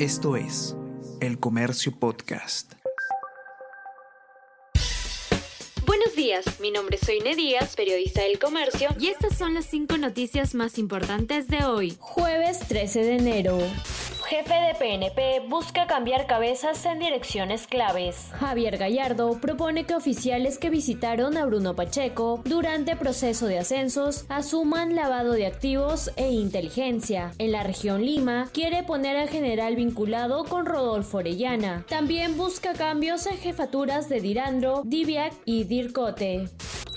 Esto es El Comercio Podcast. Buenos días, mi nombre es Soine Díaz, periodista del Comercio, y estas son las cinco noticias más importantes de hoy, jueves 13 de enero. Jefe de PNP busca cambiar cabezas en direcciones claves. Javier Gallardo propone que oficiales que visitaron a Bruno Pacheco durante proceso de ascensos asuman lavado de activos e inteligencia. En la región Lima quiere poner al general vinculado con Rodolfo Orellana. También busca cambios en jefaturas de Dirandro, Diviac y Dircote.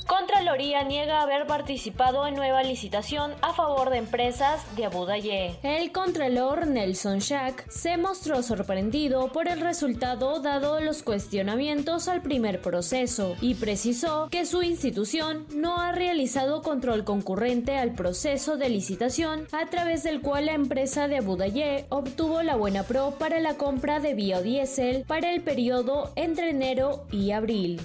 Contraloría niega haber participado en nueva licitación a favor de empresas de Abu Dhabi. El contralor Nelson Shack se mostró sorprendido por el resultado dado los cuestionamientos al primer proceso y precisó que su institución no ha realizado control concurrente al proceso de licitación a través del cual la empresa de Abu Dhabi obtuvo la buena pro para la compra de biodiesel para el periodo entre enero y abril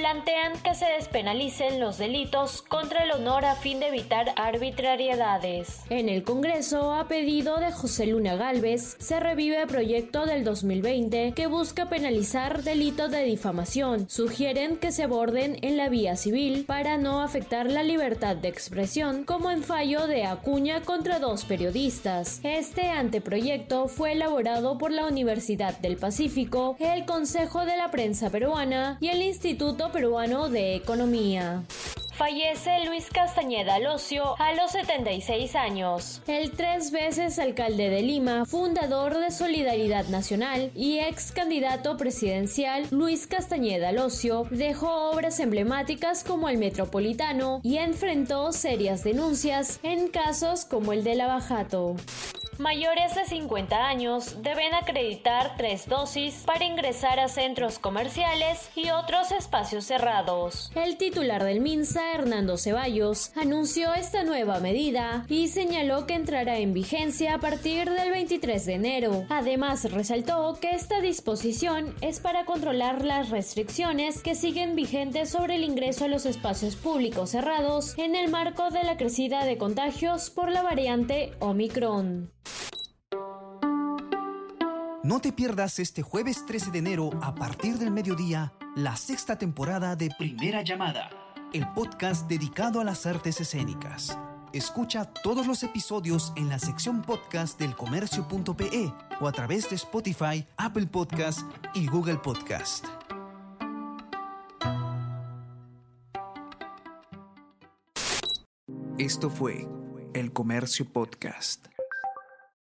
plantean que se despenalicen los delitos contra el honor a fin de evitar arbitrariedades. En el Congreso, a pedido de José Luna Galvez, se revive el proyecto del 2020 que busca penalizar delitos de difamación. Sugieren que se aborden en la vía civil para no afectar la libertad de expresión, como en fallo de Acuña contra dos periodistas. Este anteproyecto fue elaborado por la Universidad del Pacífico, el Consejo de la Prensa Peruana y el Instituto Peruano de Economía. Fallece Luis Castañeda Locio a los 76 años. El tres veces alcalde de Lima, fundador de Solidaridad Nacional y ex candidato presidencial Luis Castañeda Locio, dejó obras emblemáticas como el Metropolitano y enfrentó serias denuncias en casos como el de Lavajato mayores de 50 años deben acreditar tres dosis para ingresar a centros comerciales y otros espacios cerrados. El titular del MINSA, Hernando Ceballos, anunció esta nueva medida y señaló que entrará en vigencia a partir del 23 de enero. Además, resaltó que esta disposición es para controlar las restricciones que siguen vigentes sobre el ingreso a los espacios públicos cerrados en el marco de la crecida de contagios por la variante Omicron. No te pierdas este jueves 13 de enero a partir del mediodía la sexta temporada de Primera Llamada, el podcast dedicado a las artes escénicas. Escucha todos los episodios en la sección podcast del comercio.pe o a través de Spotify, Apple Podcast y Google Podcast. Esto fue El Comercio Podcast.